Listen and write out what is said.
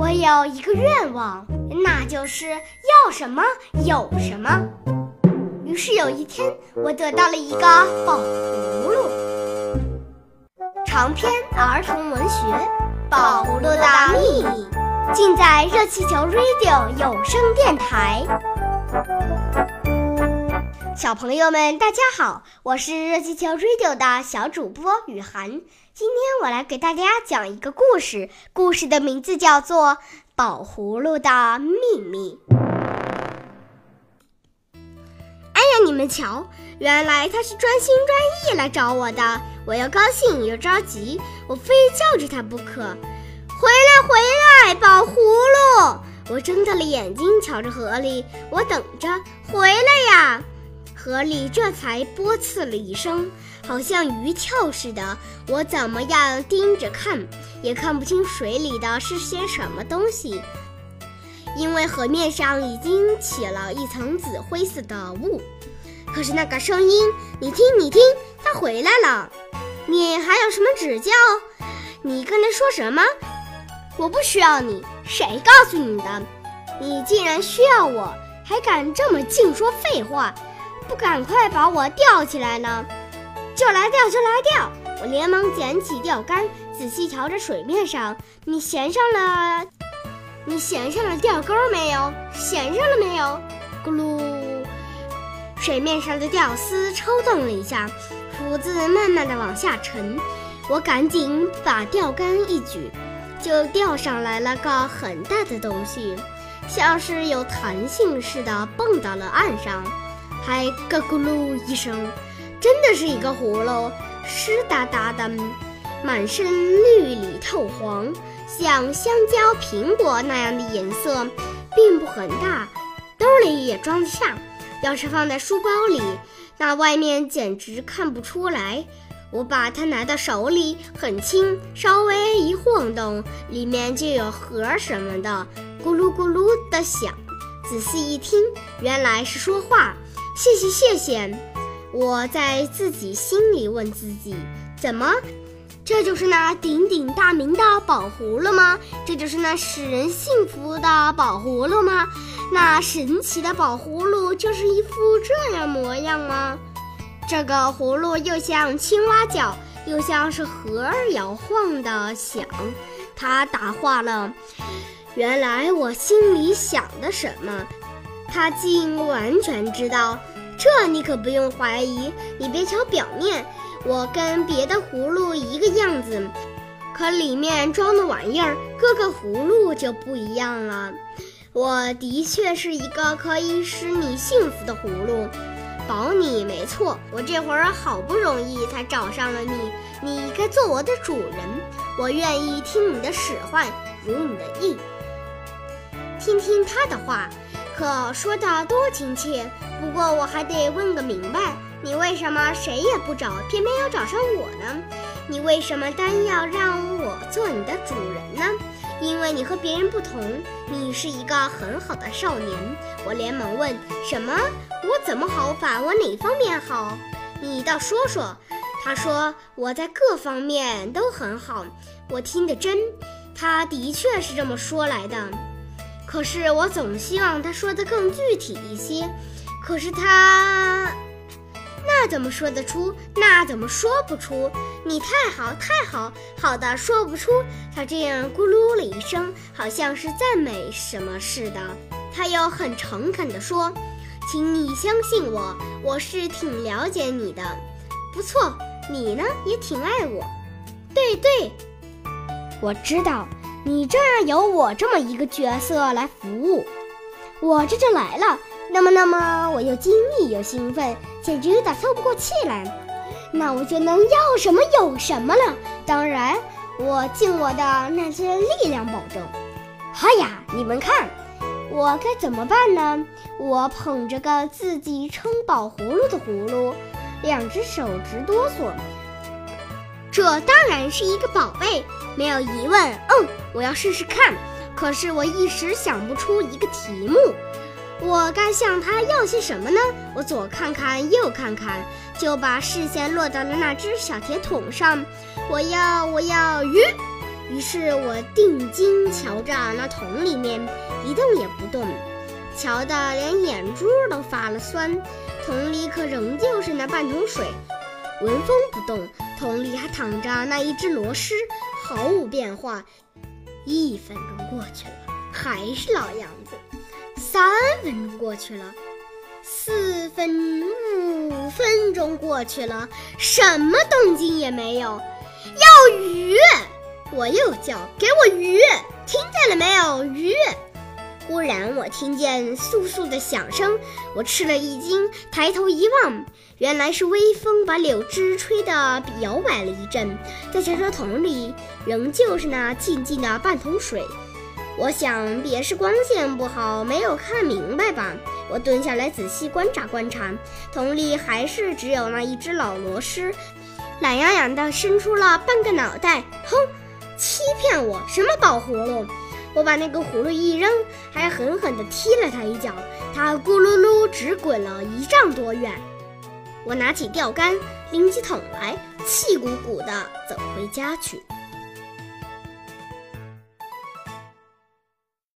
我有一个愿望，那就是要什么有什么。于是有一天，我得到了一个宝葫芦。长篇儿童文学《宝葫芦的秘密》，尽在热气球 Radio 有声电台。小朋友们，大家好，我是热气球 Radio 的小主播雨涵。今天我来给大家讲一个故事，故事的名字叫做《宝葫芦的秘密》。哎呀，你们瞧，原来他是专心专意来找我的，我又高兴又着急，我非叫着他不可。回来，回来，宝葫芦！我睁大了眼睛瞧着河里，我等着，回来呀！河里这才波刺了一声，好像鱼跳似的。我怎么样盯着看，也看不清水里的是些什么东西，因为河面上已经起了一层紫灰色的雾。可是那个声音，你听，你听，他回来了。你还有什么指教？你跟他说什么？我不需要你，谁告诉你的？你竟然需要我，还敢这么净说废话？不赶快把我吊起来呢？就来钓，就来钓！我连忙捡起钓竿，仔细瞧着水面上。你衔上了？你衔上了钓钩没有？衔上了没有？咕噜！水面上的钓丝抽动了一下，斧子慢慢的往下沉。我赶紧把钓竿一举，就钓上来了个很大的东西，像是有弹性似的，蹦到了岸上。还咯咕噜一声，真的是一个葫芦，湿哒哒的，满身绿里透黄，像香蕉、苹果那样的颜色，并不很大，兜里也装得下。要是放在书包里，那外面简直看不出来。我把它拿到手里，很轻，稍微一晃动，里面就有核什么的，咕噜咕噜的响。仔细一听，原来是说话。谢谢谢谢，我在自己心里问自己：怎么，这就是那鼎鼎大名的宝葫芦吗？这就是那使人幸福的宝葫芦吗？那神奇的宝葫芦就是一副这样模样吗？这个葫芦又像青蛙叫，又像是河儿摇晃的响，它答话了。原来我心里想的什么？他竟完全知道，这你可不用怀疑。你别瞧表面，我跟别的葫芦一个样子，可里面装的玩意儿，各个葫芦就不一样了。我的确是一个可以使你幸福的葫芦，保你没错。我这会儿好不容易才找上了你，你该做我的主人。我愿意听你的使唤，如你的意。听听他的话。可说的多亲切，不过我还得问个明白，你为什么谁也不找，偏偏要找上我呢？你为什么单要让我做你的主人呢？因为你和别人不同，你是一个很好的少年。我连忙问：什么？我怎么好法？我哪方面好？你倒说说。他说我在各方面都很好。我听得真，他的确是这么说来的。可是我总希望他说的更具体一些，可是他那怎么说得出？那怎么说不出？你太好，太好，好的说不出。他这样咕噜了一声，好像是赞美什么似的。他又很诚恳地说：“请你相信我，我是挺了解你的。不错，你呢也挺爱我。对对，我知道。”你这儿有我这么一个角色来服务，我这就来了。那么，那么我又惊异又兴奋，简直有点透不过气来。那我就能要什么有什么了。当然，我尽我的那些力量保证。嗨呀，你们看，我该怎么办呢？我捧着个自己称宝葫芦的葫芦，两只手直哆嗦。这当然是一个宝贝，没有疑问。嗯，我要试试看。可是我一时想不出一个题目，我该向他要些什么呢？我左看看，右看看，就把视线落到了那只小铁桶上。我要，我要鱼，于是我定睛瞧着那桶里面，一动也不动，瞧得连眼珠都发了酸。桶里可仍旧是那半桶水，纹风不动。桶里还躺着那一只螺蛳，毫无变化。一分钟过去了，还是老样子。三分钟过去了，四分五分钟过去了，什么动静也没有。要鱼！我又叫：“给我鱼！”听见了没有？鱼！忽然我听见簌簌的响声，我吃了一惊，抬头一望，原来是微风把柳枝吹得摇摆了一阵。再瞧瞧桶里，仍旧是那静静的半桶水。我想，别是光线不好，没有看明白吧。我蹲下来仔细观察观察，桶里还是只有那一只老螺蛳，懒洋洋地伸出了半个脑袋。哼，欺骗我！什么宝葫芦？我把那个葫芦一扔，还狠狠地踢了他一脚，他咕噜噜直滚了一丈多远。我拿起钓竿，拎起桶来，气鼓鼓地走回家去。